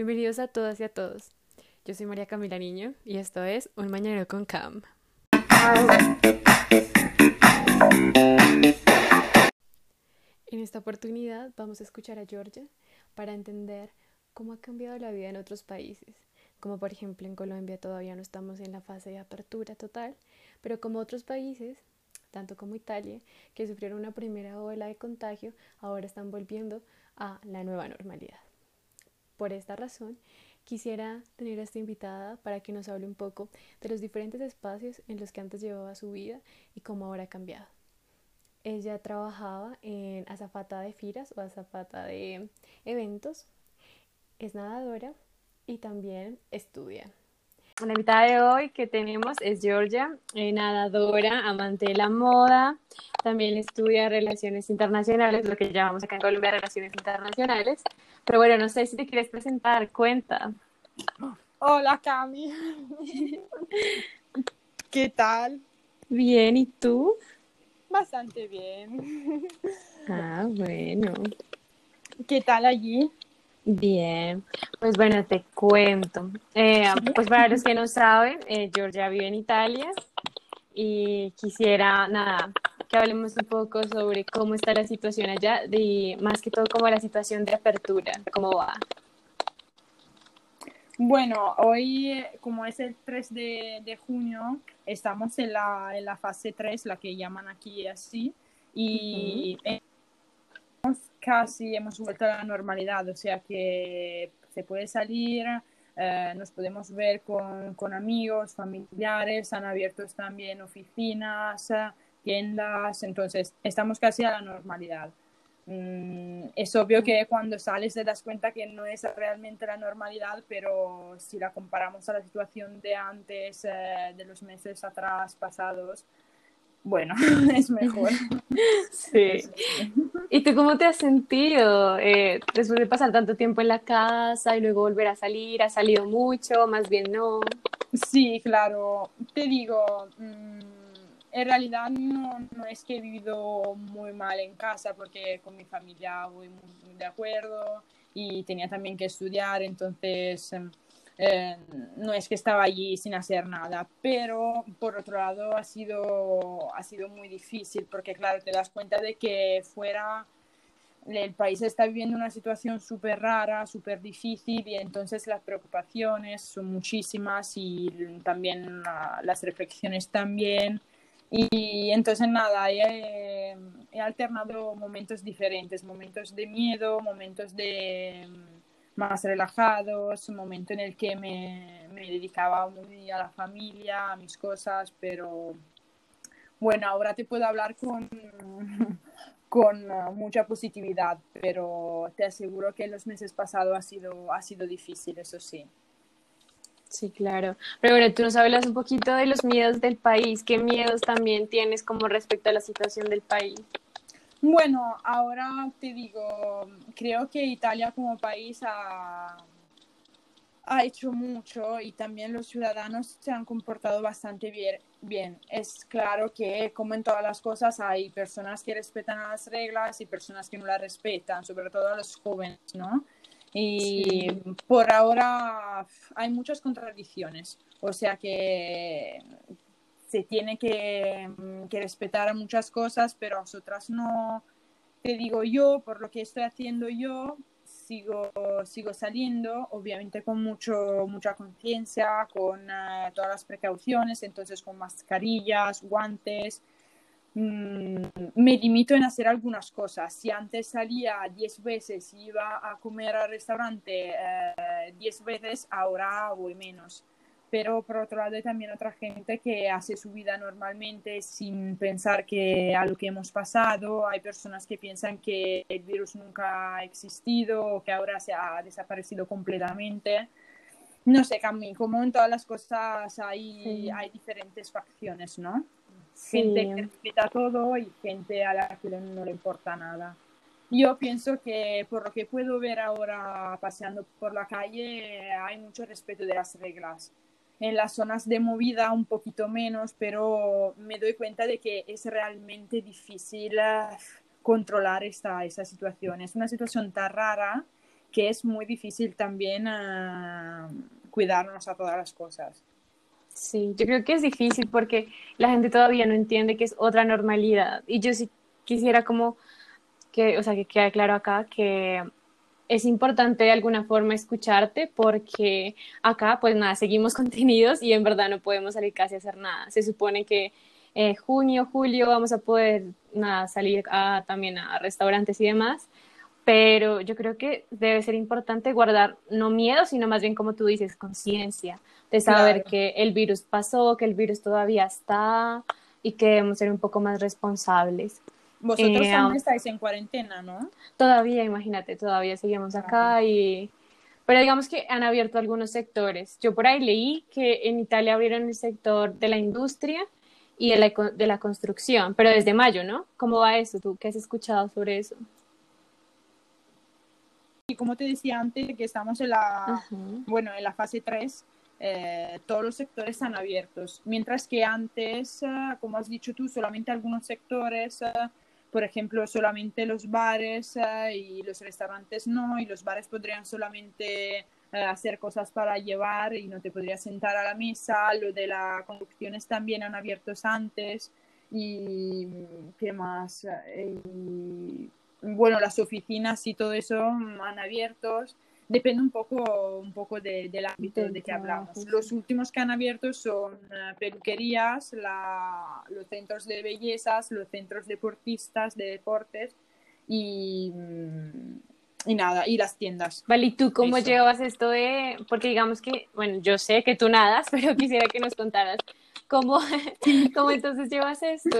Bienvenidos a todas y a todos. Yo soy María Camila Niño y esto es Un Mañanero con Cam. En esta oportunidad vamos a escuchar a Georgia para entender cómo ha cambiado la vida en otros países, como por ejemplo en Colombia todavía no estamos en la fase de apertura total, pero como otros países, tanto como Italia, que sufrieron una primera ola de contagio, ahora están volviendo a la nueva normalidad. Por esta razón, quisiera tener a esta invitada para que nos hable un poco de los diferentes espacios en los que antes llevaba su vida y cómo ahora ha cambiado. Ella trabajaba en azafata de firas o azafata de eventos, es nadadora y también estudia. La invitada de hoy que tenemos es Georgia, eh, nadadora, amante de la moda, también estudia relaciones internacionales, lo que llamamos acá en Colombia relaciones internacionales. Pero bueno, no sé si te quieres presentar, cuenta. Hola Cami. ¿Qué tal? Bien, ¿y tú? Bastante bien. Ah, bueno. ¿Qué tal allí? Bien, pues bueno, te cuento. Eh, pues para los que no saben, eh, Georgia vive en Italia y quisiera, nada, que hablemos un poco sobre cómo está la situación allá, y más que todo como la situación de apertura, cómo va. Bueno, hoy, como es el 3 de, de junio, estamos en la, en la, fase 3, la que llaman aquí así, y casi hemos vuelto a la normalidad, o sea que se puede salir, eh, nos podemos ver con, con, amigos, familiares, han abierto también oficinas, tiendas, entonces estamos casi a la normalidad. Mm, es obvio que cuando sales te das cuenta que no es realmente la normalidad, pero si la comparamos a la situación de antes, eh, de los meses atrás pasados, bueno, es mejor. Sí. ¿Y tú cómo te has sentido eh, después de pasar tanto tiempo en la casa y luego volver a salir? ¿Has salido mucho? Más bien no. Sí, claro. Te digo, mm, en realidad no, es que he vivido muy mal en casa porque con mi familia voy muy de acuerdo y tenía también que estudiar, entonces em, eh, no es que estaba allí sin hacer nada, pero por otro lado ha sido, ha sido muy difícil porque claro, te das cuenta de que fuera el país está viviendo una situación súper rara, súper difícil y entonces las preocupaciones son muchísimas y también las reflexiones también. Y entonces nada, he, he alternado momentos diferentes, momentos de miedo, momentos de más relajados, un momento en el que me, me, dedicaba muy a la familia, a mis cosas, pero bueno, ahora te puedo hablar con, con mucha positividad, pero te aseguro que los meses pasados ha sido, ha sido difícil, eso sí. Sí, claro. Pero bueno, tú nos hablas un poquito de los miedos del país. ¿Qué miedos también tienes como respecto a la situación del país? Bueno, ahora te digo, creo que Italia como país ha, ha hecho mucho y también los ciudadanos se han comportado bastante bien, bien. Es claro que, como en todas las cosas, hay personas que respetan las reglas y personas que no las respetan, sobre todo a los jóvenes, ¿no? Y por ahora hay muchas contradicciones. O sea que se tiene que, mm, que, respetar muchas cosas, pero a otras no. Te digo yo, por lo que estoy haciendo yo, sigo, sigo saliendo, obviamente con mucho, mucha conciencia, con uh, todas las precauciones, entonces con mascarillas, guantes. Mm, me limito en hacer algunas cosas. Si antes salía 10 veces y iba a comer al restaurante 10 uh, veces, ahora voy menos pero por otro lado hay también otra gente que hace su vida normalmente sin pensar que a lo que hemos pasado, hay personas que piensan que el virus nunca ha existido o que ahora se ha desaparecido completamente. No sé, Cami, como en todas las cosas hay, sí. hay diferentes facciones, ¿no? Sí. Gente que respeta todo y gente a la que no le importa nada. Yo pienso que por lo que puedo ver ahora paseando por la calle hay mucho respeto de las reglas en las zonas de movida un poquito menos, pero me doy cuenta de que es realmente difícil uh, controlar esta, esta situación. Es una situación tan rara que es muy difícil también uh, cuidarnos a todas las cosas. Sí, yo creo que es difícil porque la gente todavía no entiende que es otra normalidad. Y yo sí quisiera como que, o sea, que quede claro acá que es importante de alguna forma escucharte porque acá pues nada, seguimos contenidos y en verdad no podemos salir casi a hacer nada. Se supone que eh, junio, julio vamos a poder nada, salir a, también a restaurantes y demás, pero yo creo que debe ser importante guardar no miedo, sino más bien como tú dices, conciencia, de saber que el virus pasó, que el virus todavía está y que debemos ser un poco más responsables. Vosotros eh, también estáis en cuarentena, ¿no? Todavía, imagínate, todavía seguimos acá y... Pero digamos que han abierto algunos sectores. Yo por ahí leí que en Italia abrieron el sector de la industria y de la, de la construcción, pero desde mayo, ¿no? ¿Cómo va eso? ¿Tú qué has escuchado sobre eso? Y como te decía antes, que estamos en la, bueno, en la fase 3, eh, todos los sectores están abiertos, mientras que antes, eh, como has dicho tú, solamente algunos sectores, eh, por ejemplo, solamente los bares y los restaurantes no, y los bares podrían solamente hacer cosas para llevar y no te podrías sentar a la mesa, lo de las conducciones también han abiertos antes. Y qué más bueno, las oficinas y todo eso han abiertos. Depende un poco, un poco del ámbito de que hablamos. Los últimos que han abierto son eh, peluquerías, los centros de bellezas, los centros deportistas, de deportes y, y nada, y las tiendas. Vale, ¿y tú cómo llevas esto de, porque digamos que, bueno, yo sé que tú nadas, pero quisiera que nos contaras ¿Cómo, ¿Cómo, entonces llevas esto?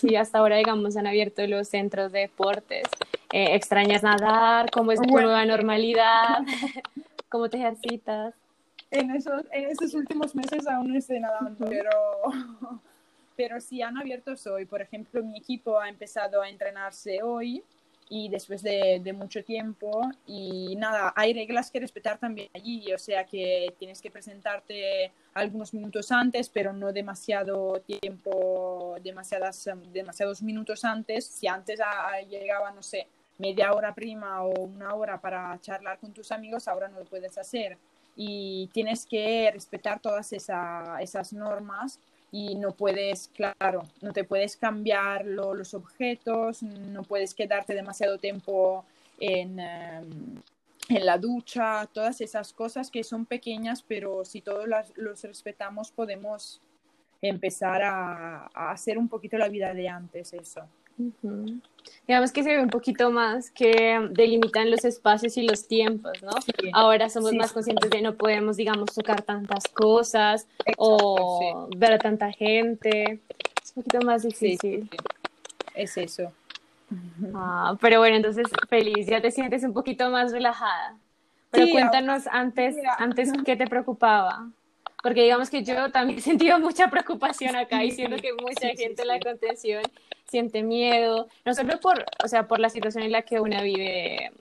si hasta ahora, digamos, han abierto los centros de deportes, eh, ¿extrañas nadar? ¿Cómo es tu nueva normalidad? ¿Cómo te ejercitas? En esos, en esos últimos meses aún no estoy nadando, pero, pero sí han abierto hoy. Por ejemplo, mi equipo ha empezado a entrenarse hoy y después de, mucho tiempo y nada, hay reglas que respetar también allí, o sea que tienes que presentarte algunos minutos antes, pero no demasiado tiempo, demasiadas, demasiados minutos antes. Si antes llegaba, no sé, media hora prima o una hora para charlar con tus amigos, ahora no lo puedes hacer. Y tienes que respetar todas esa, esas normas y no puedes, claro, no te puedes cambiar los objetos, no puedes quedarte demasiado tiempo en, em, en, la ducha, todas esas cosas que son pequeñas, pero si todos los respetamos podemos empezar a hacer un poquito la vida de antes, eso. Digamos que se ve un poquito más que delimitan los espacios y los tiempos, ¿no? Ahora somos más conscientes de no podemos, digamos, tocar tantas cosas o ver a tanta gente. Es un poquito más difícil. Es eso. Ah, pero bueno, entonces feliz, ya te sientes un poquito más relajada. Pero cuéntanos antes, antes qué te preocupaba. Porque digamos que yo también he sentido mucha preocupación acá y siento que mucha gente en la contención siente miedo, no solo por, o sea, por la situación en la que una vive,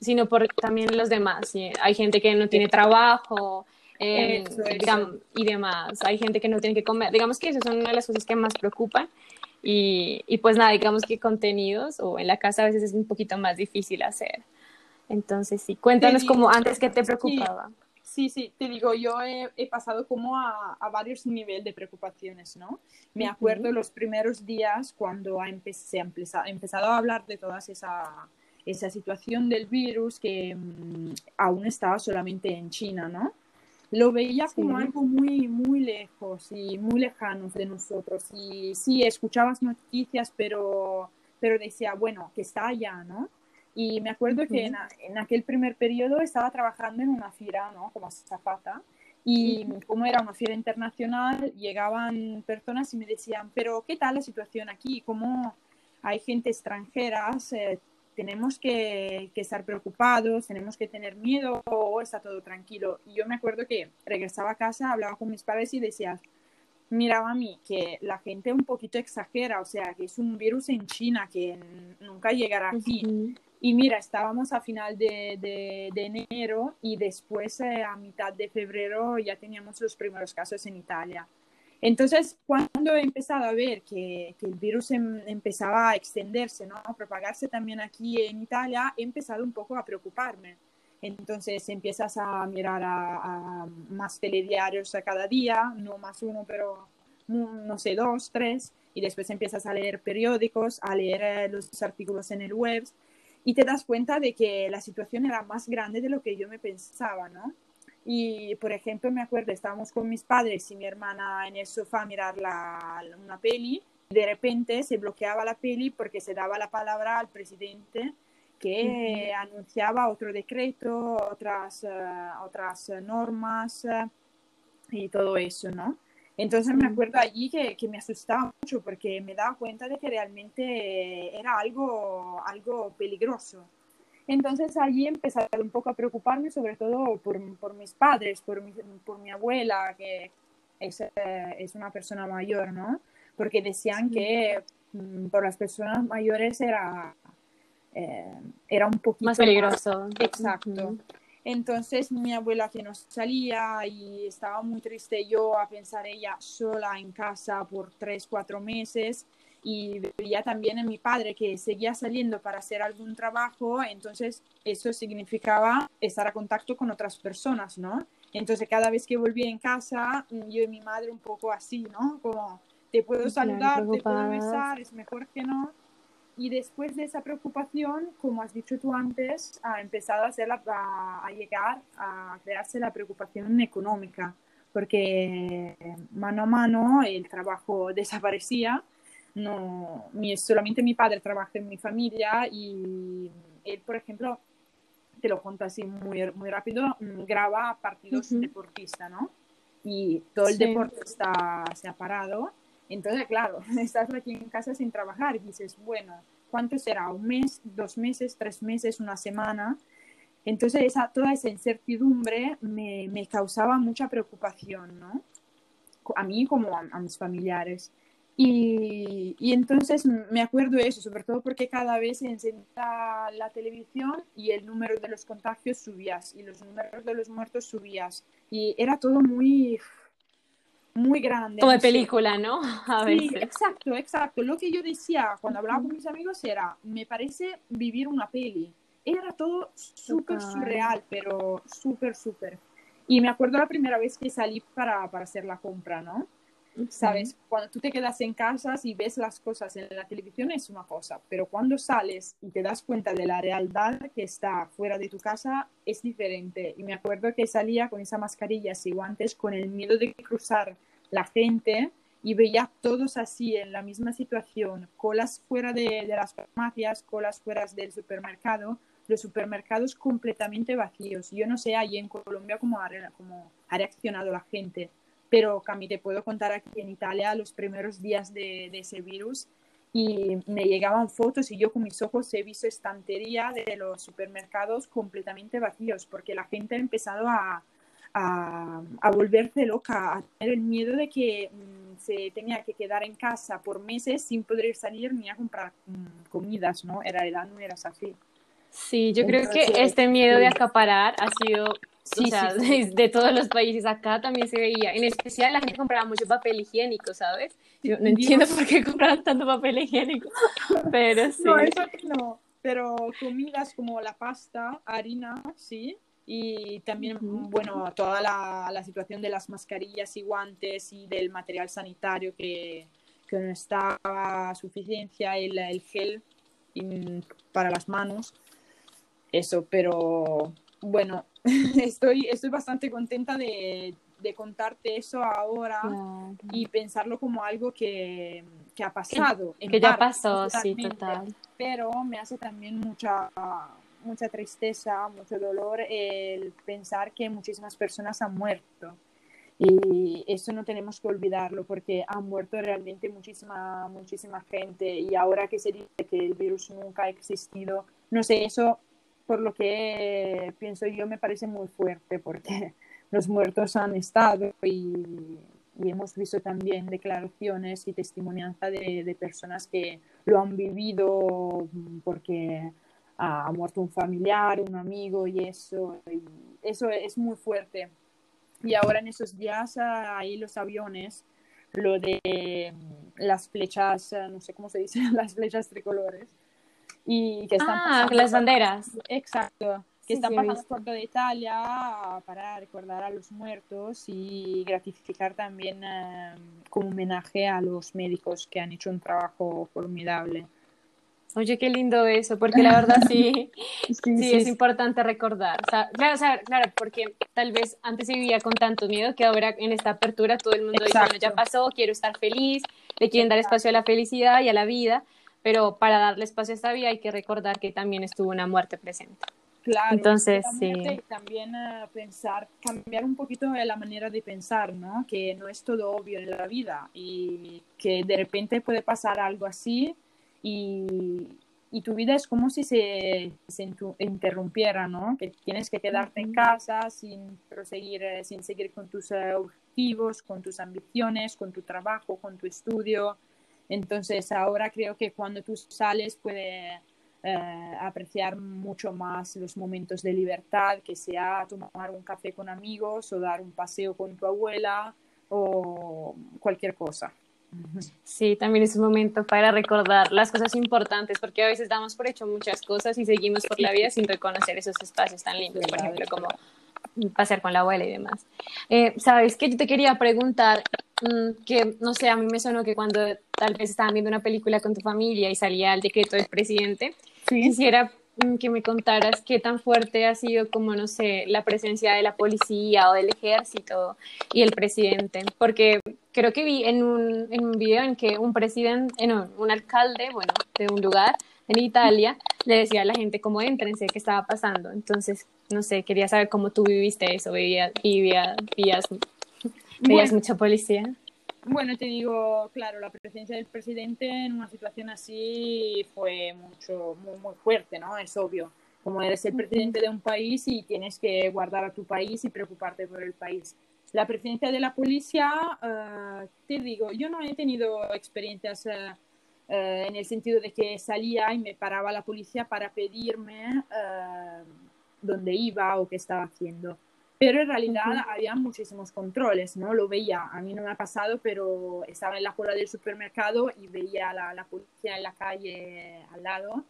sino por también los demás. Hay gente que no tiene trabajo eh, y demás, hay gente que no tiene que comer. Digamos que esas son una de las cosas que más preocupan. Y, y pues nada, digamos que contenidos o en la casa a veces es un poquito más difícil hacer. Entonces, sí, cuéntanos como antes que te preocupaba. Sí, sí, te digo, yo he, pasado como a, varios niveles de preocupaciones, ¿no? Me acuerdo los primeros días cuando ha se ha empezado, a hablar de toda esa, esa situación del virus que mm, aún estaba solamente en China, ¿no? Lo veía como algo muy, muy lejos y muy lejano de nosotros. Y sí, escuchabas noticias, pero, pero decía, bueno, que está allá, ¿no? Y me acuerdo que en, aquel primer periodo estaba trabajando en una fira, ¿no? Como zafata. Y como era una fiera internacional, llegaban personas y me decían, pero ¿qué tal la situación aquí? ¿Cómo hay gente extranjera? Eh, ¿Tenemos que, que, estar preocupados? ¿Tenemos que tener miedo? ¿O está todo tranquilo? Y yo me acuerdo que regresaba a casa, hablaba con mis padres y decía, miraba a mí que la gente un poquito exagera, o sea, que es un virus en China que nunca llegará aquí. Y mira, estábamos a final de, de, enero y después eh, a mitad de febrero ya teníamos los primeros casos en Italia. Entonces, cuando he empezado a ver que, que el virus em, empezaba a extenderse, ¿no? a propagarse también aquí en Italia, he empezado un poco a preocuparme. Entonces empiezas a mirar a, más telediarios a cada día, no más uno, pero no sé, dos, tres, y después empiezas a leer periódicos, a leer eh, los artículos en el web y te das cuenta de que la situación era más grande de lo que yo me pensaba, ¿no? Y, por ejemplo, me acuerdo, estábamos con mis padres y mi hermana en el sofá a mirar la, una peli y de repente se bloqueaba la peli porque se daba la palabra al presidente que anunciaba otro decreto, otras, uh, otras normas uh, y todo eso, ¿no? Entonces me acuerdo allí que, que, me asustaba mucho porque me daba cuenta de que realmente era algo, algo peligroso. Entonces allí empecé un poco a preocuparme, sobre todo por, por mis padres, por mi, por mi abuela, que es, es, una persona mayor, ¿no? Porque decían que mm, por las personas mayores era eh, era un poquito más peligroso. Exacto. Entonces mi abuela que no salía y estaba muy triste yo a pensar ella sola en casa por tres, cuatro meses y veía también en mi padre que seguía saliendo para hacer algún trabajo, entonces eso significaba estar a contacto con otras personas, ¿no? Entonces cada vez que volvía en casa, yo y mi madre un poco así, ¿no? Como te puedo saludar, te puedo besar, es mejor que no. Y después de esa preocupación, como has dicho tú antes, ha empezado a, hacer a, llegar a crearse la preocupación económica, porque mano a mano el trabajo desaparecía. No, solamente mi padre trabaja en mi familia y él, por ejemplo, te lo cuento así muy, muy rápido, graba partidos deportistas, ¿no? Y todo el deporte está, se ha parado entonces, claro, estás aquí en casa sin trabajar y dices, bueno, ¿cuánto será? ¿Un mes, dos meses, tres meses, una semana? Entonces, esa, toda esa incertidumbre me, causaba mucha preocupación, ¿no? A mí como a, mis familiares. Y, y, entonces me acuerdo eso, sobre todo porque cada vez se encendía la televisión y el número de los contagios subías y los números de los muertos subías. Y era todo muy, muy grande. Como de película, ¿no? A sí, exacto, exacto. Lo que yo decía cuando hablaba con mis amigos era, me parece vivir una peli. Era todo súper surreal, pero súper, súper. Y me acuerdo la primera vez que salí para, para hacer la compra, ¿no? ¿Sabes? Cuando tú te quedas en casa y ves las cosas en la televisión es una cosa, pero cuando sales y te das cuenta de la realidad que está fuera de tu casa es diferente. Y me acuerdo que salía con esa mascarilla y guantes con el miedo de cruzar la gente y veía todos así en la misma situación, colas fuera de, las farmacias, colas fuera del supermercado, los supermercados completamente vacíos. Yo no sé allí en Colombia cómo ha, reaccionado la gente, pero Cami, te puedo contar aquí en Italia los primeros días de, ese virus y me llegaban fotos y yo con mis ojos he visto estantería de los supermercados completamente vacíos porque la gente ha empezado a, a, a, volverse loca, a tener el miedo de que mm, se tenía que quedar en casa por meses sin poder salir ni a comprar mm, comidas, ¿no? En realidad no era así. Sí, yo creo que este miedo de acaparar ha sido Sí, de, todos los países. Acá también se veía. En especial la gente compraba mucho papel higiénico, ¿sabes? Yo no entiendo por qué compraban tanto papel higiénico, pero sí. No, eso no. Pero comidas como la pasta, harina, sí y también, bueno, toda la, la, situación de las mascarillas y guantes y del material sanitario que, que no estaba suficiencia, el, el gel para las manos, eso, pero bueno, estoy, estoy bastante contenta de, de contarte eso ahora y pensarlo como algo que, que ha pasado. Que, ya pasó, sí, total. Pero me hace también mucha mucha tristeza, mucho dolor el pensar que muchísimas personas han muerto. Y eso no tenemos que olvidarlo porque han muerto realmente muchísima, muchísima gente. Y ahora que se dice que el virus nunca ha existido, no sé, eso por lo que pienso yo me parece muy fuerte porque los muertos han estado y, y hemos visto también declaraciones y testimonianza de, de personas que lo han vivido porque ha muerto un familiar, un amigo y eso, y eso es muy fuerte. Y ahora en esos días hay los aviones, lo de mm, las flechas, no sé cómo se dice, las flechas tricolores. Y que están ah, las banderas. Exacto. que están pasando por toda Italia para recordar a los muertos y gratificar también como homenaje a los médicos que han hecho un trabajo formidable. Oye, qué lindo eso, porque la verdad sí, sí, es importante recordar. claro, claro, porque tal vez antes se vivía con tanto miedo que ahora en esta apertura todo el mundo dice, bueno, ya pasó, quiero estar feliz, le quieren dar espacio a la felicidad y a la vida, pero para darle espacio a esta vida hay que recordar que también estuvo una muerte presente. Claro, entonces sí. También uh, pensar, cambiar un poquito la manera de pensar, ¿no? Que no es todo obvio en la vida y que de repente puede pasar algo así y, y tu vida es como si se, se, interrumpiera, ¿no? Que tienes que quedarte en casa sin proseguir, eh, sin seguir con tus eh, objetivos, con tus ambiciones, con tu trabajo, con tu estudio. Entonces ahora creo que cuando tú sales puedes eh, apreciar mucho más los momentos de libertad, que sea tomar un café con amigos o dar un paseo con tu abuela o cualquier cosa. Sí, también es un momento para recordar las cosas importantes, porque a veces damos por hecho muchas cosas y seguimos por la vida sin reconocer esos espacios tan lindos, por ejemplo, como pasear con la abuela y demás. Eh, Sabes que yo te quería preguntar, mm, que no sé, a mí me sonó que cuando tal vez estaban viendo una película con tu familia y salía el decreto del presidente, quisiera mm, que me contaras qué tan fuerte ha sido como, no sé, la presencia de la policía o del ejército y el presidente, porque creo que vi en un, en un video en que un presidente, no, un alcalde, bueno, de un lugar en Italia, le decía a la gente cómo entrense, qué estaba pasando. Entonces, no sé, quería saber cómo tú viviste eso, vivías, vivías, veías mucha policía. Bueno, te digo, claro, la presencia del presidente en una situación así fue mucho, muy, muy fuerte, ¿no? Es obvio. Como eres el presidente de un país y tienes que guardar a tu país y preocuparte por el país. La presencia de la policía, eh, te digo, yo no he tenido experiencias eh, eh, en el sentido de que salía y me paraba la policía para pedirme dónde iba o qué estaba haciendo. Pero en realidad había muchísimos controles, ¿no? Lo veía, a mí no me ha pasado, pero estaba en la cola del supermercado y veía la, la policía en la calle al lado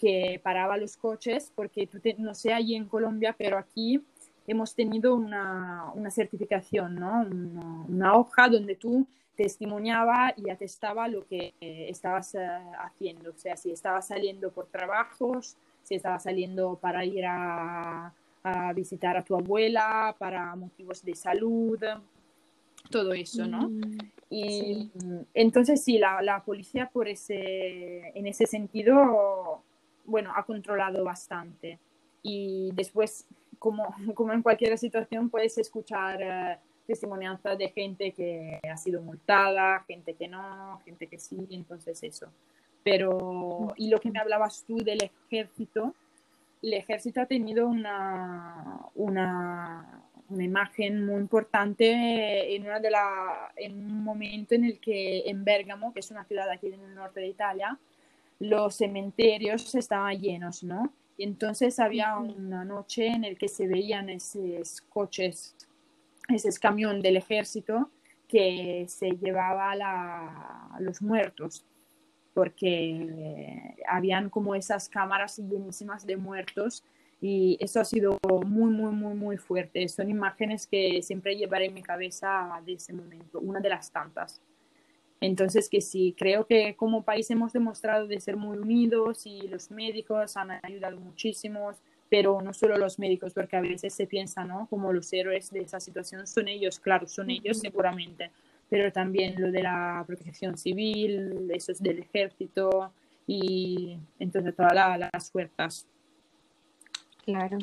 que paraba los coches, porque tú no sé allí en Colombia, pero aquí hemos tenido una, una certificación, ¿no? Una, una, hoja donde tú testimoniaba y atestaba lo que estabas eh, haciendo, o sea, si estabas saliendo por trabajos, si estabas saliendo para ir a, a visitar a tu abuela, para motivos de salud, todo eso, ¿no? Mm, y entonces sí, la, la, policía por ese, en ese sentido, bueno, ha controlado bastante. Y después como, como en cualquier situación, puedes escuchar eh, testimonianzas de gente que ha sido multada, gente que no, gente que sí, entonces eso. Pero, y lo que me hablabas tú del ejército, el ejército ha tenido una, una, una imagen muy importante en, una de la, en un momento en el que en Bérgamo, que es una ciudad aquí en el norte de Italia, los cementerios estaban llenos, ¿no? Y entonces había una noche en el que se veían esos coches, ese camión del ejército que se llevaba a los muertos, porque habían como esas cámaras llenísimas de muertos y eso ha sido muy, muy, muy, muy fuerte. Son imágenes que siempre llevaré en mi cabeza de ese momento, una de las tantas. Entonces, que sí, creo que como país hemos demostrado de ser muy unidos y los médicos han ayudado muchísimo, pero no solo los médicos, porque a veces se piensa, ¿no? Como los héroes de esa situación son ellos, claro, son ellos seguramente, pero también lo de la protección civil, eso es del ejército y entonces todas las fuerzas. Claro.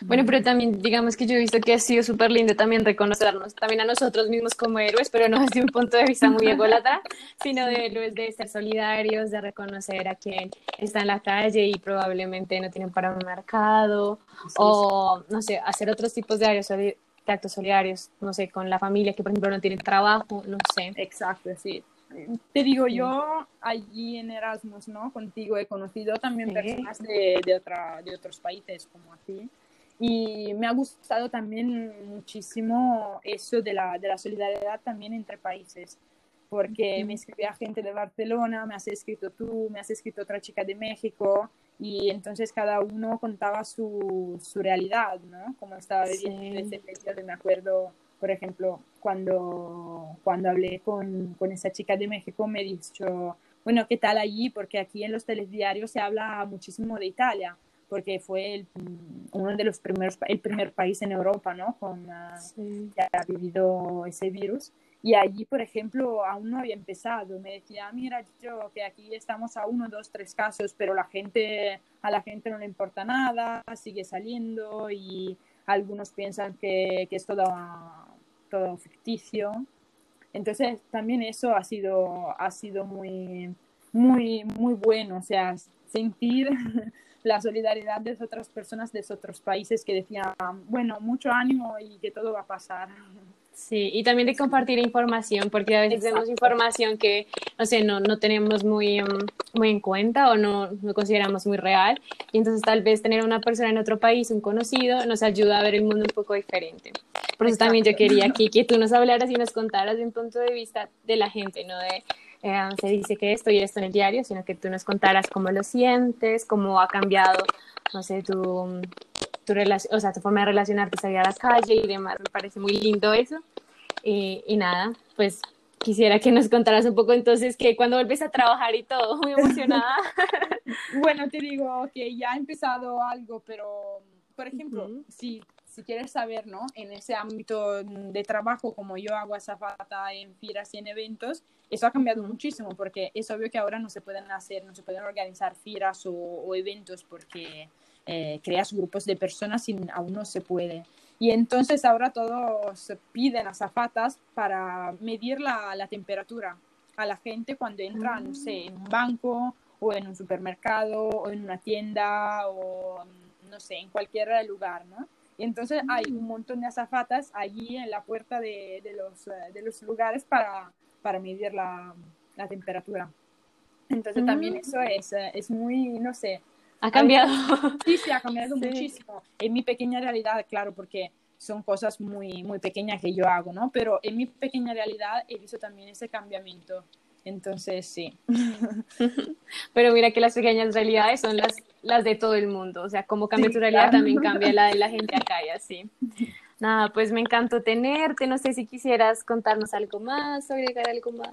Bueno, pero también digamos que yo he visto que ha sido súper lindo también reconocernos también a nosotros mismos como héroes, pero no desde un punto de vista muy ególatra, sino de héroes de ser solidarios, de reconocer a quien está en la calle y probablemente no tienen para un mercado, o no sé, hacer otros tipos de, actos solidarios, no sé, con la familia que por ejemplo no tiene trabajo, no sé. Exacto, sí. Te digo, yo allí en Erasmus, ¿no? Contigo he conocido también personas de, de, otra, de otros países como así y me ha gustado también muchísimo eso de la, de la solidaridad también entre países, porque me escribía gente de Barcelona, me has escrito tú, me has escrito otra chica de México, y entonces cada uno contaba su, su realidad, ¿no? Como estaba viviendo ese periodo, me acuerdo, por ejemplo, cuando, cuando hablé con, con esa chica de México, me dijo, bueno, ¿qué tal allí? Porque aquí en los telediarios se habla muchísimo de Italia, porque fue el, uno de los primeros, el primer país en Europa, ¿no? Con, uh, que ha vivido ese virus. Y allí, por ejemplo, aún no había empezado. Me decía, ah, mira, yo que aquí estamos a uno, dos, tres casos, pero la gente, a la gente no le importa nada, sigue saliendo y algunos piensan que, que es todo, todo ficticio. Entonces, también eso ha sido, ha sido muy, muy, muy bueno, o sea, sentir la solidaridad de otras personas de otros países que decían, bueno, mucho ánimo y que todo va a pasar. Sí, y también de compartir información, porque a veces tenemos información que, no sé, no, no tenemos muy, mm, muy en cuenta o no, no consideramos muy real. Y entonces tal vez tener a una persona en otro país, un conocido, nos ayuda a ver el mundo un poco diferente. Por eso también yo quería aquí que tú nos hablaras y nos contaras de un punto de vista de la gente, no de eh, se dice que esto y esto en el diario, sino que tú nos contaras cómo lo sientes, cómo ha cambiado, no sé, tu tu relación, o sea, tu forma de relacionarte, salir a la calle y demás, me parece muy lindo eso. Y, y nada, pues quisiera que nos contaras un poco entonces que cuando vuelves a trabajar y todo, muy emocionada. bueno, te digo que ya ha empezado algo, pero, por ejemplo, si, si quieres saber, ¿no? En ese ámbito de trabajo, como yo hago azafata en firas y en eventos, eso ha cambiado muchísimo porque es obvio que ahora no se pueden hacer, no se pueden organizar firas o, o eventos porque eh, creas grupos de personas y aún no se puede. Y entonces ahora todos piden azafatas para medir la, la temperatura a la gente cuando entra, no sé, en un banco o en un supermercado o en una tienda o, no sé, en cualquier lugar, ¿no? Y entonces hay un montón de azafatas allí en la puerta de, de los, de los lugares para, para medir la, la temperatura. Entonces también eso es, es muy, no sé, ha cambiado. Sí, sí, ha cambiado muchísimo. En mi pequeña realidad, claro, porque son cosas muy, muy pequeñas que yo hago, ¿no? Pero en mi pequeña realidad he visto también ese cambiamiento. Entonces, sí. Pero mira que las pequeñas realidades son las, las de todo el mundo. O sea, como cambia tu realidad, también cambia la de la gente acá y así. Nada, pues me encantó tenerte. No sé si quisieras contarnos algo más o agregar algo más.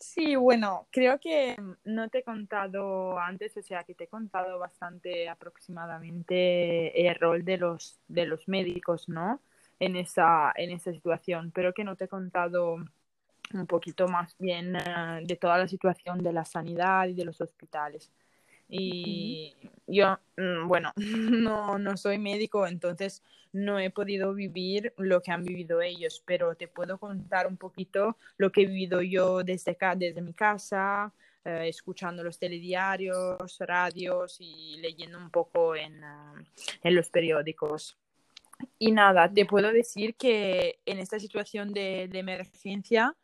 Sí, bueno, creo que no te he contado antes, o sea, que te he contado bastante aproximadamente el rol de los, de los médicos, ¿no? En esa, en esa situación, pero que no te he contado un poquito más bien eh, de toda la situación de la sanidad y de los hospitales. Y yo, mm, bueno, no, no soy médico, entonces no he podido vivir lo que han vivido ellos, pero te puedo contar un poquito lo que he vivido yo desde acá, desde mi casa, eh, escuchando los telediarios, radios y leyendo un poco en, ah, en los periódicos. Y nada, te puedo decir que en esta situación de, de emergencia,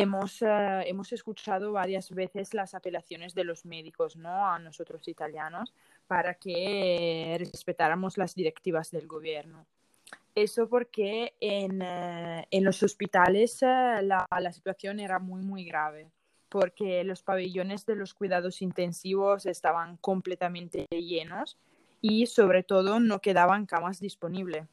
hemos, eh, hemos escuchado varias veces las apelaciones de los médicos ¿no? a nosotros italianos para que respetáramos las directivas del gobierno. Eso porque en, eh, en los hospitales eh, la, la, situación era muy, muy grave, porque los pabellones de los cuidados intensivos estaban completamente llenos y sobre todo no quedaban camas disponibles.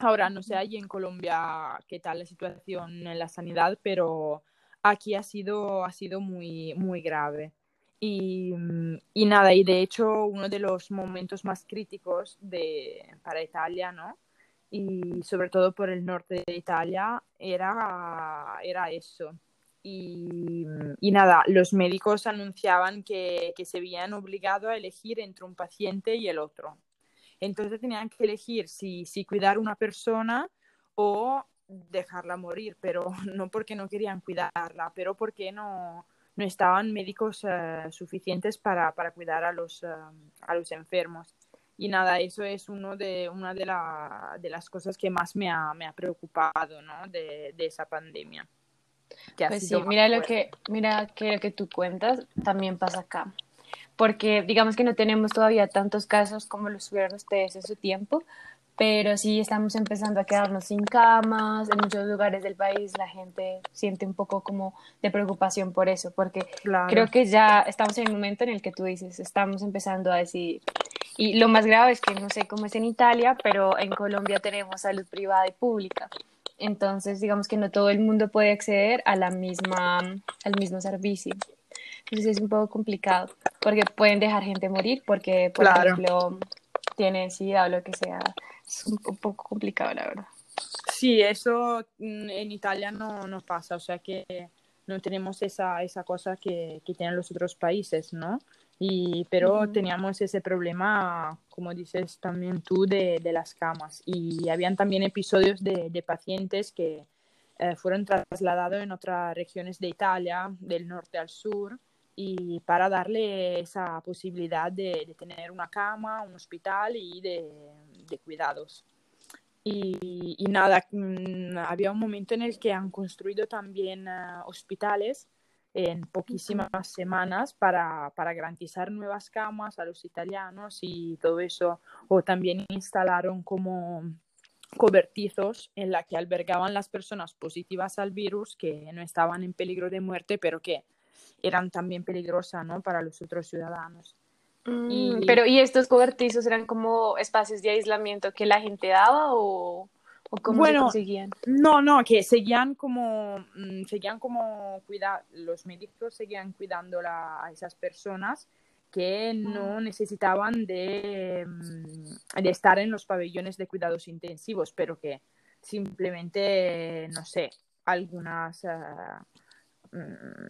Ahora, no sé allí en Colombia qué tal la situación en la sanidad, pero aquí ha sido, ha sido muy, muy grave. Y, y, nada, y de hecho uno de los momentos más críticos de, para Italia, ¿no? Y sobre todo por el norte de Italia, era, era eso. Y, y, nada, los médicos anunciaban que, que se habían obligado a elegir entre un paciente y el otro. Entonces tenían que elegir si, si cuidar una persona o dejarla morir, pero no porque no querían cuidarla, pero porque no, no estaban médicos uh, suficientes para, para, cuidar a los, uh, a los enfermos. Y nada, eso es uno de, una de, la, de las cosas que más me ha, me ha preocupado ¿no? de, de, esa pandemia. pues sí, mira lo, que, mira que lo que tú cuentas también pasa acá porque digamos que no tenemos todavía tantos casos como los tuvieron ustedes en su tiempo, pero sí estamos empezando a quedarnos sin camas. En muchos lugares del país la gente siente un poco como de preocupación por eso, porque creo que ya estamos en el momento en el que tú dices, estamos empezando a decidir. Y lo más grave es que no sé cómo es en Italia, pero en Colombia tenemos salud privada y pública. Entonces, digamos que no todo el mundo puede acceder a la misma, al mismo servicio. Entonces es un poco complicado, porque pueden dejar gente morir, porque, por ejemplo, tienen sida o lo que sea es un, poco complicado, la verdad. Sí, eso mm, en Italia no, no pasa, o sea que no tenemos esa, esa cosa que, que tienen los otros países, ¿no? Y, pero teníamos ese problema, como dices también tú, de, de, las camas. Y habían también episodios de, de pacientes que eh, fueron trasladados en otras regiones de Italia, del norte al sur, y para darle esa posibilidad de, de tener una cama, un hospital y de, de cuidados. Y, y nada, mm, había un momento en el que han construido también uh, hospitales en poquísimas semanas para, para, garantizar nuevas camas a los italianos y todo eso. O también instalaron como cobertizos en la que albergaban las personas positivas al virus que no estaban en peligro de muerte, pero que eran también peligrosas ¿no? para los otros ciudadanos. Mm, pero, ¿y estos cobertizos eran como espacios de aislamiento que la gente daba o, o cómo bueno, se conseguían? No, no, que seguían como, mm, seguían como cuidar, los médicos seguían cuidando la, a esas personas que no ah. necesitaban de, mm, de estar en los pabellones de cuidados intensivos, pero que simplemente, no sé, algunas... Uh, Mm,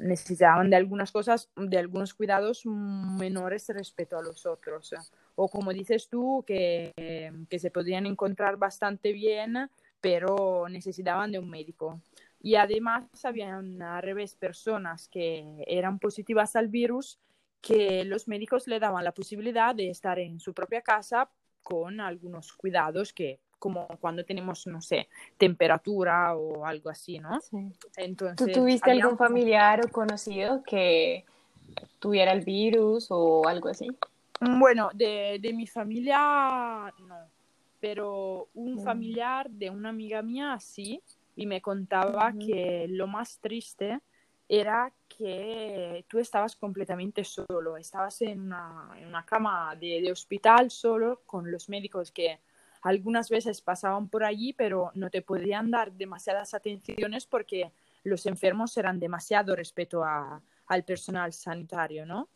necesitaban de algunas cosas, de algunos cuidados menores respecto a los otros. O como dices tú, que, que se podían encontrar bastante bien, pero necesitaban de un médico. Y además habían al revés personas que eran positivas al virus que los médicos le daban la posibilidad de estar en su propia casa con algunos cuidados que como cuando tenemos, no sé, temperatura o algo así, ¿no? Sí. Entonces, ¿Tú tuviste algún familiar o conocido que tuviera el virus o algo así? Bueno, de, de mi familia no, pero un mm. familiar de una amiga mía sí, y me contaba que lo más triste era que tú estabas completamente solo, estabas en una, en una cama de, de, hospital solo con los médicos que algunas veces pasaban por allí, pero no te podían dar demasiadas atenciones porque los enfermos eran demasiado respecto a, al personal sanitario, ¿no?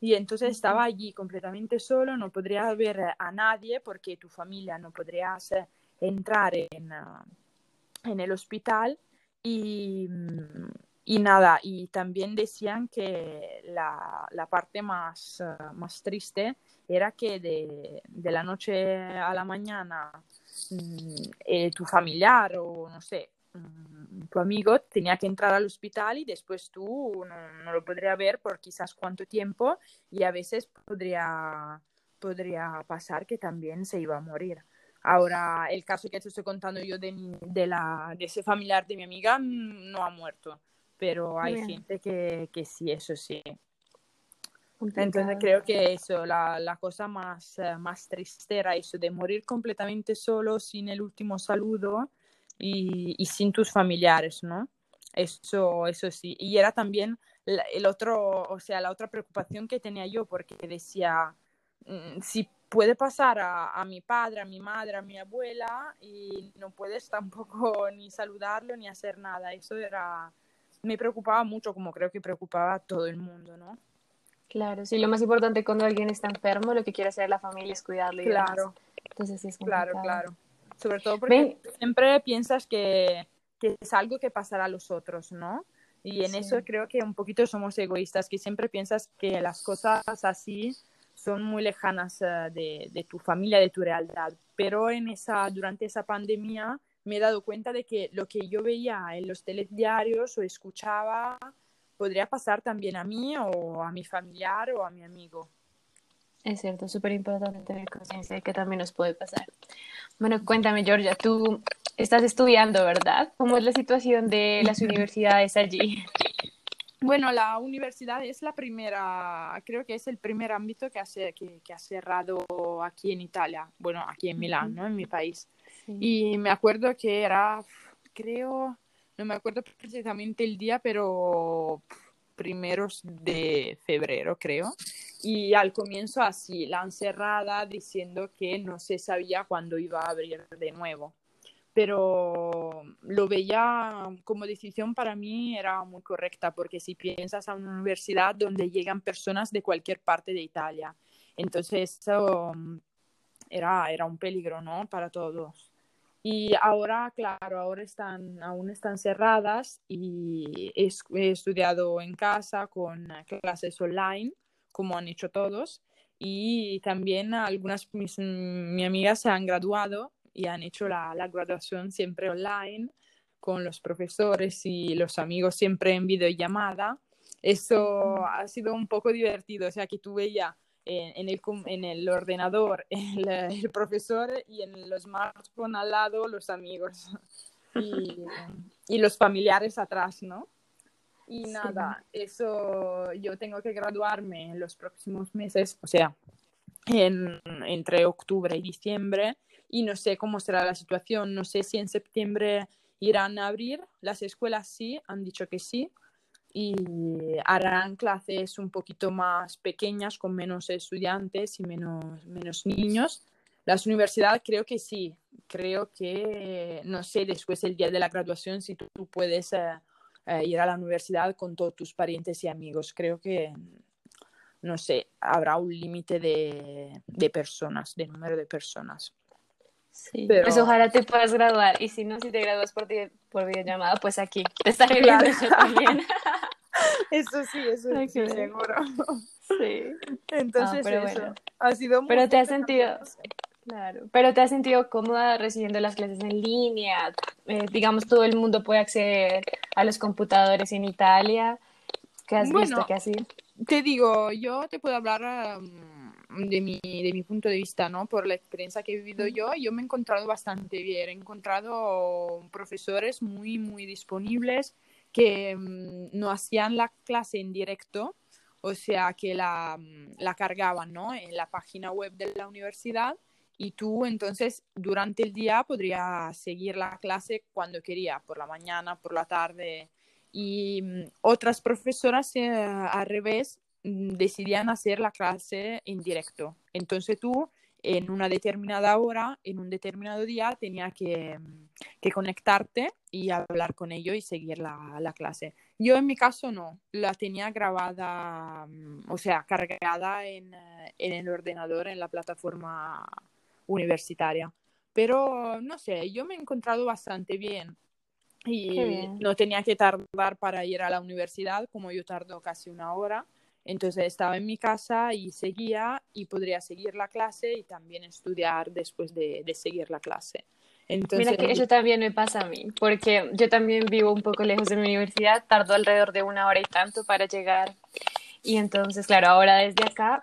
Y entonces estaba allí completamente solo, no podría ver a nadie porque tu familia no podría entrar en, ah, en el hospital y, y, nada, y también decían que la, la parte más, ah, más triste era que de, de la noche a la mañana mmm, eh, tu familiar o no sé, mmm, tu amigo tenía que entrar al hospital y después tú no, no, lo podría ver por quizás cuánto tiempo y a veces podría, podría pasar que también se iba a morir. Ahora, el caso que te estoy contando yo de, mi, de, la, de ese familiar de mi amiga mm, no ha muerto, pero hay Bien. gente que, que sí, eso sí. Entonces creo que eso, la, la cosa más, uh, más triste era eso, de morir completamente solo, sin el último saludo y, y, sin tus familiares, ¿no? Eso, eso sí. Y era también la, el otro, o sea, la otra preocupación que tenía yo, porque decía, mmm, si puede pasar a, a, mi padre, a mi madre, a mi abuela, y no puedes tampoco ni saludarlo ni hacer nada. Eso era, me preocupaba mucho, como creo que preocupaba a todo el mundo, ¿no? Claro, sí, lo más importante cuando alguien está enfermo, lo que quiere hacer la familia es cuidarlo. Y claro. Demás. Entonces sí es Claro, claro. Sobre todo porque Ven. siempre piensas que, que, es algo que pasará a los otros, ¿no? Y en sí. eso creo que un poquito somos egoístas, que siempre piensas que las cosas así son muy lejanas uh, de, de, tu familia, de tu realidad. Pero en esa, durante esa pandemia me he dado cuenta de que lo que yo veía en los telediarios o escuchaba podría pasar también a mí o a mi familiar o a mi amigo. Es cierto, súper importante tener conciencia de que también nos puede pasar. Bueno, cuéntame, Georgia, tú estás estudiando, ¿verdad? ¿Cómo es la situación de las universidades allí? Bueno, la universidad es la primera, creo que es el primer ámbito que ha, que, que ha cerrado aquí en Italia, bueno, aquí en Milán, ¿no? En mi país. Y me acuerdo que era, creo, no me acuerdo precisamente el día, pero primeros de febrero, creo. Y al comienzo así, la encerrada diciendo que no se sabía cuándo iba a abrir de nuevo pero lo veía como decisión para mí era muy correcta, porque si piensas a una universidad donde llegan personas de cualquier parte de Italia, entonces eso mm, era, era un peligro, ¿no? Para todos. Y ahora, claro, ahora están, aún están cerradas y he, estudiado en casa con clases online, como han hecho todos, y también algunas mis, mis amigas se han graduado y han hecho la, la, graduación siempre online con los profesores y los amigos siempre en videollamada. Eso ha sido un poco divertido, o sea que tú veías en, el, en el ordenador el, el, profesor y en los smartphones al lado los amigos y, y los familiares atrás, ¿no? Y nada, eso yo tengo que graduarme en los próximos meses, o sea, en, entre octubre y diciembre y no sé cómo será la situación. No sé si en septiembre irán a abrir. Las escuelas sí, han dicho que sí. Y harán clases un poquito más pequeñas, con menos estudiantes y menos, menos niños. Las universidades creo que sí. Creo que, no sé, después del día de la graduación, si tú, puedes eh, eh, ir a la universidad con todos tus parientes y amigos. Creo que, no sé, habrá un límite de, de personas, de número de personas. Sí, pues ojalá te puedas graduar y si no, si te gradúas por, por videollamada, pues aquí te estaré viendo yo también. eso sí, eso sí, seguro. Sí. Entonces, pero eso ha sido muy Pero te has sentido, claro, pero te has sentido cómoda recibiendo las clases en línea, eh, digamos, todo el mundo puede acceder a los computadores en Italia. ¿Qué has visto que así? Te digo, yo te puedo hablar... Um de mi, de mi punto de vista, ¿no? Por la experiencia que he vivido yo, yo me he encontrado bastante bien. He encontrado profesores muy, muy disponibles que mm, no hacían la clase en directo, o sea, que la, mm, la cargaban, ¿no? En la página web de la universidad y tú entonces durante el día podrías seguir la clase cuando quería, por la mañana, por la tarde. Y mm, otras profesoras eh, al revés decidían hacer la clase en directo. Entonces tú en una determinada hora, en un determinado día, tenía que, mm, que conectarte y hablar con ellos y seguir la, la, clase. Yo en mi caso no, la tenía grabada, mm, o sea, cargada en, eh, en el ordenador, en la plataforma universitaria. Pero no sé, yo me he encontrado bastante bien y no tenía que tardar para ir a la universidad, como yo tardo casi una hora. Entonces estaba en mi casa y seguía y podría seguir la clase y también estudiar después de, seguir la clase. Entonces, Mira que eso también me pasa a mí, porque yo también vivo un poco lejos de mi universidad, tardo alrededor de una hora y tanto para llegar. Y entonces, claro, ahora desde acá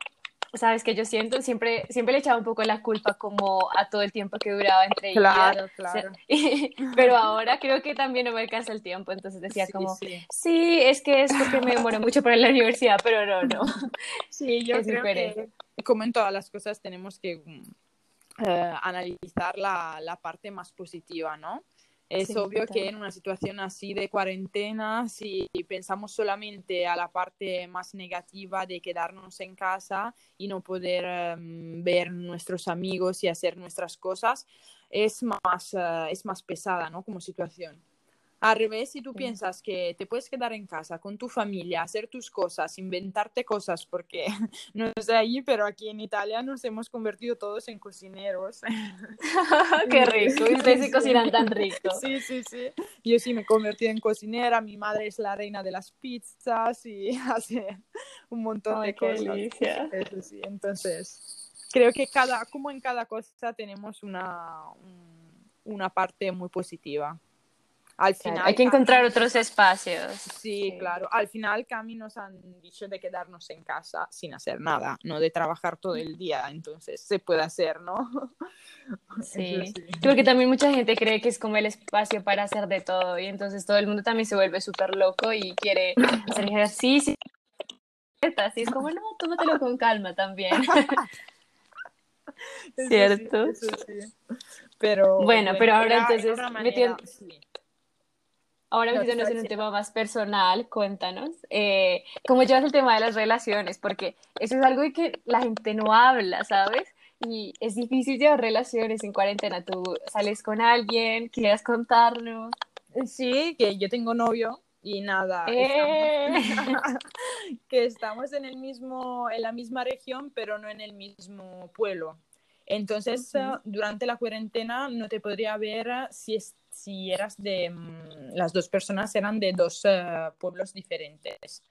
sabes que yo siento, siempre, siempre le echaba un poco la culpa como a todo el tiempo que duraba entre claro, Claro, pero ahora creo que también no me alcanza el tiempo, entonces decía como, sí. es que es porque me demoro mucho para la universidad, pero no, no. Sí, yo creo que como en todas las cosas tenemos que mm, eh, analizar la, la parte más positiva, ¿no? Es obvio que en una situación así de cuarentena, si pensamos solamente a la parte más negativa de quedarnos en casa y no poder em, ver nuestros amigos y hacer nuestras cosas, es más, eh, es más pesada ¿no? como situación. Al revés, si tú piensas que te puedes quedar en casa con tu familia, hacer tus cosas, inventarte cosas, porque no sé ahí, pero aquí en Italia nos hemos convertido todos en cocineros. Qué rico, y ustedes se cocinan tan rico. Sí, sí, sí. Yo sí me convertí en cocinera, mi madre es la reina de las pizzas y hace un montón de cosas. Eso sí, entonces creo que cada, como en cada cosa tenemos una, una parte muy positiva. Al final... hay que encontrar otros espacios. Sí, claro. Al final, Cami nos han dicho de quedarnos en casa sin hacer nada, no de trabajar todo el día. Entonces, se puede hacer, ¿no? Sí. Creo que también mucha gente cree que es como el espacio para hacer de todo y entonces todo el mundo también se vuelve súper loco y quiere hacer ejercicio. Así es como, no, tómatelo con calma también. ¿Cierto? Pero, bueno, pero ahora entonces, Ahora metiéndonos en un tema más personal, cuéntanos, eh, ¿cómo llevas el tema de las relaciones? Porque eso es algo de que la gente no habla, ¿sabes? Y es difícil llevar relaciones en cuarentena. Tú sales con alguien, quieras contarnos. Sí, que yo tengo novio y nada. Eh. que estamos en el mismo, en la misma región, pero no en el mismo pueblo. Entonces, durante la cuarentena no te podría ver si es si eras de, mm, las dos personas eran de dos eh, pueblos diferentes.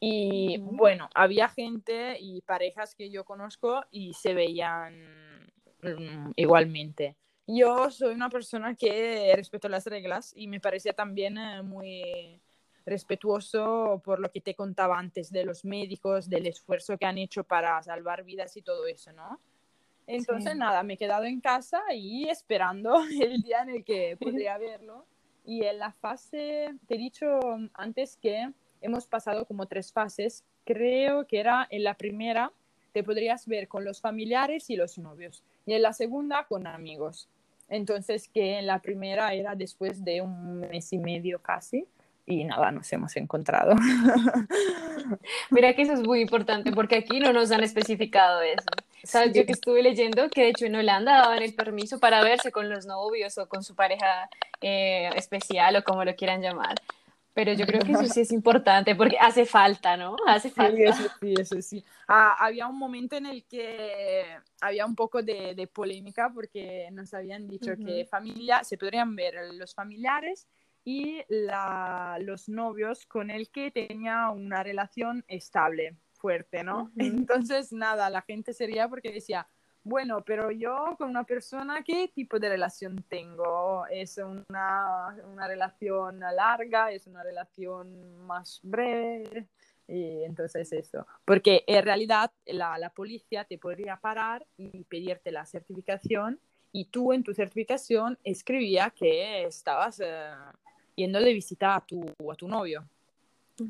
Y bueno, había gente y parejas que yo conozco y se veían mm, igualmente. Yo soy una persona que respeto las reglas y me parecía también eh, muy respetuoso por lo que te contaba antes de los médicos, del esfuerzo que han hecho para salvar vidas y todo eso, ¿no? Entonces, nada, me he quedado en casa y esperando el día en el que podría verlo. Y en la fase, te he dicho antes que hemos pasado como tres fases. Creo que era en la primera, te podrías ver con los familiares y los novios. Y en la segunda, con amigos. Entonces, que en la primera era después de un mes y medio casi y nada, nos hemos encontrado. Mira que eso es muy importante porque aquí no nos han especificado eso. ¿Sabes? Yo que estuve leyendo que de hecho en Holanda daban el permiso para verse con los novios o con su pareja eh, especial o como lo quieran llamar. Pero yo creo que eso sí es importante porque hace falta, ¿no? Hace falta. Sí, eso sí, eso sí. Ah, había un momento en el que había un poco de, de polémica porque nos habían dicho que familia, se podrían ver los familiares y la, los novios con el que tenía una relación estable, fuerte, ¿no? Entonces, nada, la gente sería porque decía, bueno, pero yo con una persona, ¿qué tipo de relación tengo? ¿Es una, una relación larga? ¿Es una relación más breve? Y entonces eso, porque en realidad la, la, policía te podría parar y pedirte la certificación y tú en tu certificación escribía que estabas eh, yendo de visita a tu, a tu novio.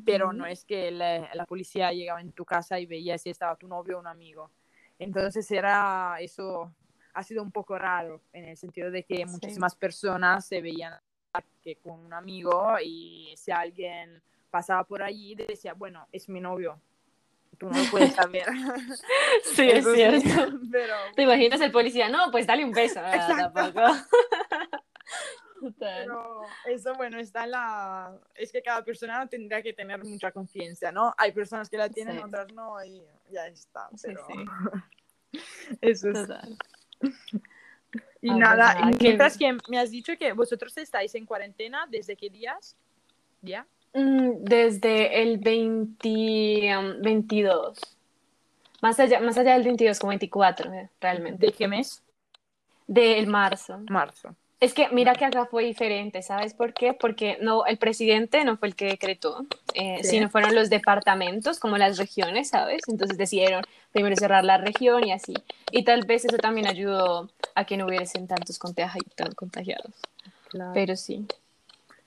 Pero no es que la, la, policía llegaba en tu casa y veía si estaba tu novio o un amigo. Entonces era eso, ha sido un poco raro en el sentido de que muchísimas personas se veían que con un amigo y si alguien pasaba por allí decía, bueno, es mi novio, tú no lo puedes saber. sí, es cierto. Pero... ¿Te imaginas el policía? No, pues dale un beso. Tampoco. Pero eso, bueno, está en la... Es que cada persona tendría que tener mucha conciencia, ¿no? Hay personas que la tienen, otras no, y ya está. Pero... eso es... Y ah, nada, pues mientras que me has dicho que vosotros estáis en cuarentena, ¿desde qué días? ¿Ya? Mm, desde el 20, 22. Um, más allá, más allá del 22, como 24, eh, realmente. ¿De qué mes? Del marzo. Marzo. Es que mira que acá fue diferente, ¿sabes por qué? Porque no, el presidente no fue el que decretó, eh, sino fueron los departamentos, como las regiones, ¿sabes? Entonces decidieron primero cerrar la región y así. Y tal vez eso también ayudó a que no hubiesen tantos contagiados. Pero sí.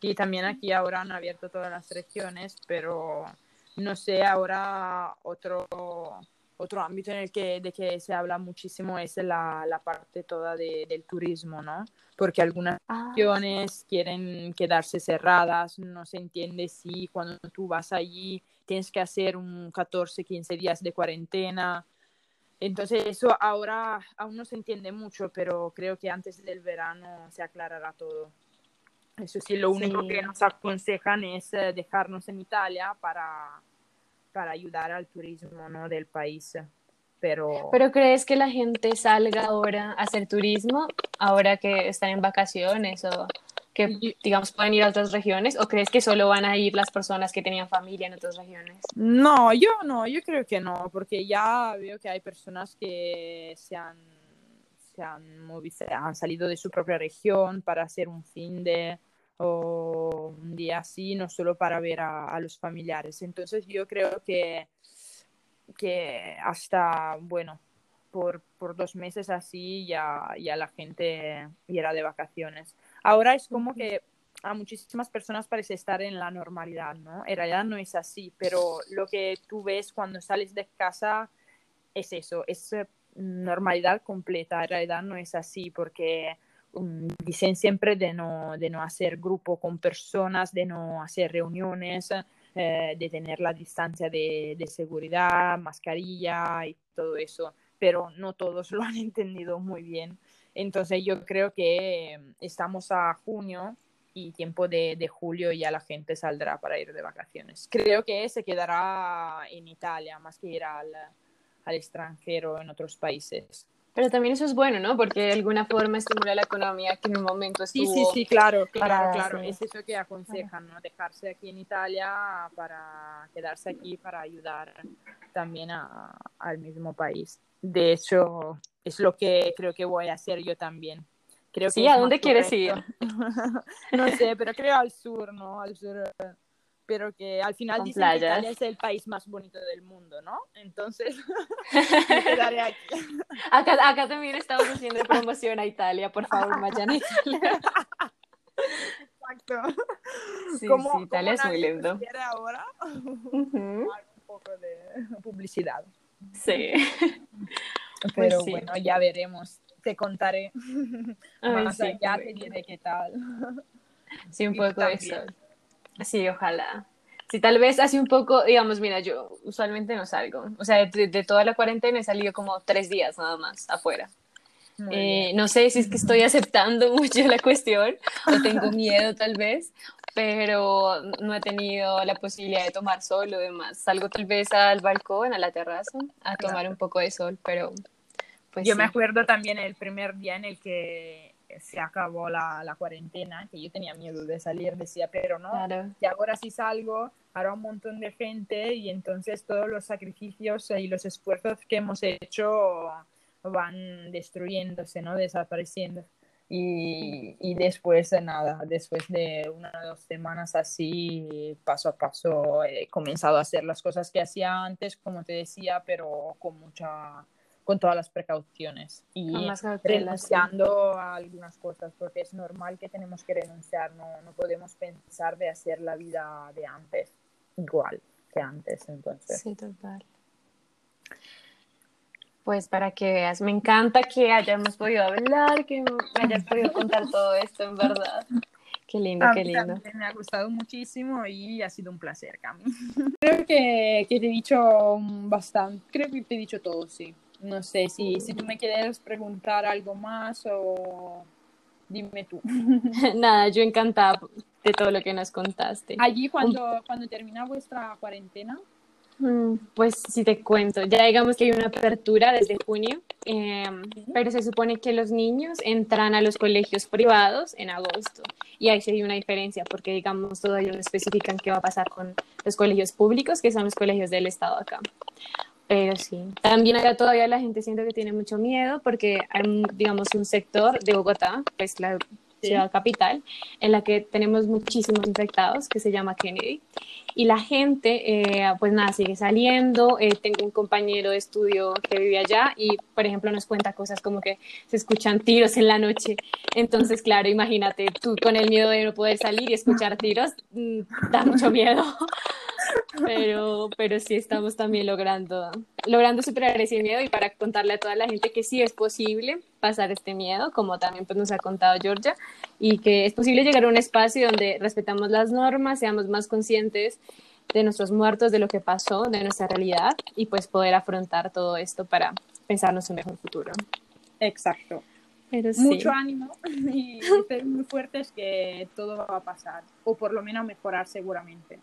Y también aquí ahora han abierto todas las regiones, pero no sé, ahora otro otro ámbito en el que, de que se habla muchísimo es la, la parte toda de, del turismo, ¿no? Porque algunas ah. regiones quieren quedarse cerradas, no se entiende si cuando tú vas allí tienes que hacer un 14, 15 días de cuarentena. Entonces eso ahora aún no se entiende mucho, pero creo que antes del verano se aclarará todo. Eso sí, lo único que nos aconsejan es eh, dejarnos en Italia para para ayudar al turismo ¿no? del país. Pero... ¿Pero crees que la gente salga ahora a hacer turismo, ahora que están en vacaciones o que, digamos, pueden ir a otras regiones? ¿O crees que solo van a ir las personas que tenían familia en otras regiones? No, yo no, yo creo que no, porque ya veo que hay personas que se han, se han, movido, han salido de su propia región para hacer un fin de o un día así, no solo para ver a, a los familiares. Entonces yo creo que, que hasta, bueno, por, por, dos meses así ya, ya la gente irá de vacaciones. Ahora es como que a muchísimas personas parece estar en la normalidad, ¿no? En realidad no es así, pero lo que tú ves cuando sales de casa es eso, es eh, normalidad completa. En realidad no es así porque um, dicen siempre de no, de no hacer grupo con personas, de no hacer reuniones, eh, de tener la distancia de, de seguridad, mascarilla y todo eso, pero no todos lo han entendido muy bien. Entonces yo creo que em, estamos a junio y tiempo de, de, julio ya la gente saldrá para ir de vacaciones. Creo que se quedará en Italia más que ir al, al extranjero en otros países. Pero también eso es bueno, ¿no? Porque de alguna forma estimula la economía que en un momento estuvo... Sí, sí, sí, claro, claro, claro. Es eso que aconsejan, ¿no? Dejarse aquí en Italia para quedarse aquí para ayudar también a, al mismo país. De hecho, es lo que creo que voy a hacer yo también. Creo sí, ¿a dónde quieres ir? no sé, pero creo al sur, ¿no? Al sur, pero que al final dicen playas. que Italia es el país más bonito del mundo, ¿no? Entonces, me quedaré aquí. Acá, acá también estamos haciendo promoción a Italia, por favor, vayan a Italia. Exacto. Sí, Como- sí, Italia es muy lindo. ahora, Ujú, un poco de publicidad. Sí. Pero sí. bueno, ya veremos. Te contaré Ay, más sí, allá, te diré qué tal. Sí, un poco también. eso. Sí, ojalá. Sí, tal vez así un poco, digamos, mira, yo usualmente no salgo. O sea, de, de toda la cuarentena he salido como tres días nada más afuera. Eh, no sé si es que estoy aceptando mucho la cuestión o tengo miedo tal vez, pero no he tenido la posibilidad de tomar sol o demás. Salgo tal vez al balcón, a la terraza, a tomar un poco de sol, pero pues Yo sí. me acuerdo también el primer día en el que se acabó la, la cuarentena, que yo tenía miedo de salir, decía, pero no, Claro. y ahora si salgo, hará un montón de gente y entonces todos los sacrificios y los esfuerzos que hemos hecho van destruyéndose, ¿no? Desapareciendo. Y, y después de nada, después de una o dos semanas así, paso a paso, he comenzado a hacer las cosas que hacía antes, como te decía, pero con mucha, con todas las precauciones. Y sí. renunciando a algunas cosas, porque es normal que tenemos que renunciar, no, no podemos pensar de hacer la vida de antes igual que antes, entonces. Sí, total. Pues para que veas, me encanta que hayamos podido hablar, que me hayas podido contar todo esto, en verdad. Qué lindo, A qué mí lindo. también me ha gustado muchísimo y ha sido un placer, Cami. Creo que, que te he dicho bastante, creo que te he dicho todo, sí. No sé si, si tú me quieres preguntar algo más o dime tú. Nada, yo encantada de todo lo que nos contaste. Allí cuando, cuando termina vuestra cuarentena, Mm, Pues si te cuento, ya digamos que hay una apertura desde junio, eh, pero se supone que los niños entran a los colegios privados en agosto y ahí sí hay una diferencia porque digamos todavía no especifican qué va a pasar con los colegios públicos, que son los colegios del estado acá. Pero sí, también acá todavía la gente siento que tiene mucho miedo porque hay, digamos, un sector de Bogotá, pues la Sí. ciudad capital, en la que tenemos muchísimos infectados, que se llama Kennedy. Y la gente, eh, pues nada, sigue saliendo. Eh, tengo un compañero de estudio que vive allá y, por ejemplo, nos cuenta cosas como que se escuchan tiros en la noche. Entonces, claro, imagínate, tú con el miedo de no poder salir y escuchar tiros, mm, da mucho miedo. Pero, pero sí estamos también logrando, logrando superar ese miedo y para contarle a toda la gente que sí es posible pasar este miedo, como también pues nos ha contado Georgia, y que es posible llegar a un espacio donde respetamos las normas, seamos más conscientes de nuestros muertos, de lo que pasó, de nuestra realidad y pues poder afrontar todo esto para pensarnos un mejor futuro. exacto. Pero sí. Mucho ánimo y ser muy fuertes que todo va a pasar, o por lo menos mejorar seguramente.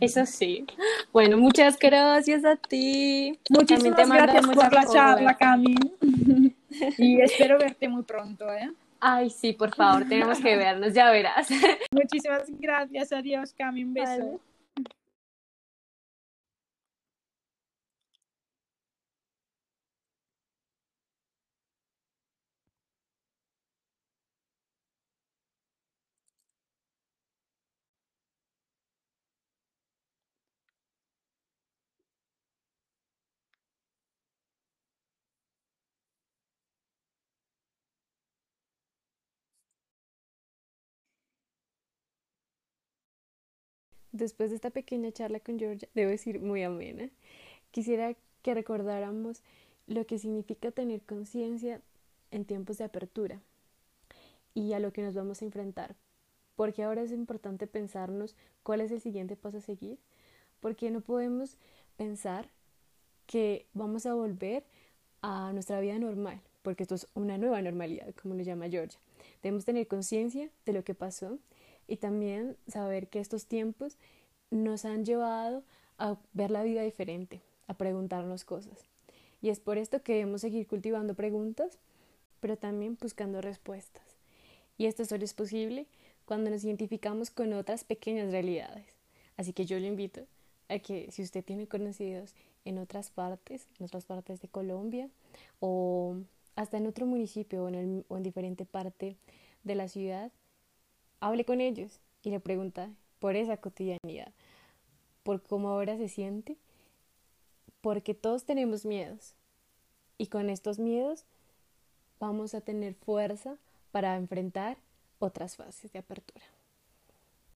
Eso sí. Bueno, muchas gracias a ti. Muchísimas te gracias por la charla. Cami. y espero verte muy pronto, ¿eh? Ay, sí, por favor, tenemos que vernos, ya verás. Muchísimas gracias. Adiós, Cami. Un beso. Vale. Después de esta pequeña charla con Georgia, debo decir muy amena, quisiera que recordáramos lo que significa tener conciencia en tiempos de apertura y a lo que nos vamos a enfrentar. Porque ahora es importante pensarnos cuál es el siguiente paso a seguir, porque no podemos pensar que vamos a volver a nuestra vida normal, porque esto es una nueva normalidad, como lo llama Georgia. Debemos tener conciencia de lo que pasó y también saber que estos tiempos nos han llevado a ver la vida diferente, a preguntarnos cosas. Y es por esto que debemos seguir cultivando preguntas, pero también buscando respuestas. Y esto solo es posible cuando nos identificamos con otras pequeñas realidades. Así que yo le invito a que si usted tiene conocidos en otras partes, en otras partes de Colombia o hasta en otro municipio o en, o en diferente parte de la ciudad, hable con ellos y le pregunta por esa cotidianidad, por cómo ahora se siente, porque todos tenemos miedos y con estos miedos vamos a tener fuerza para enfrentar otras fases de apertura.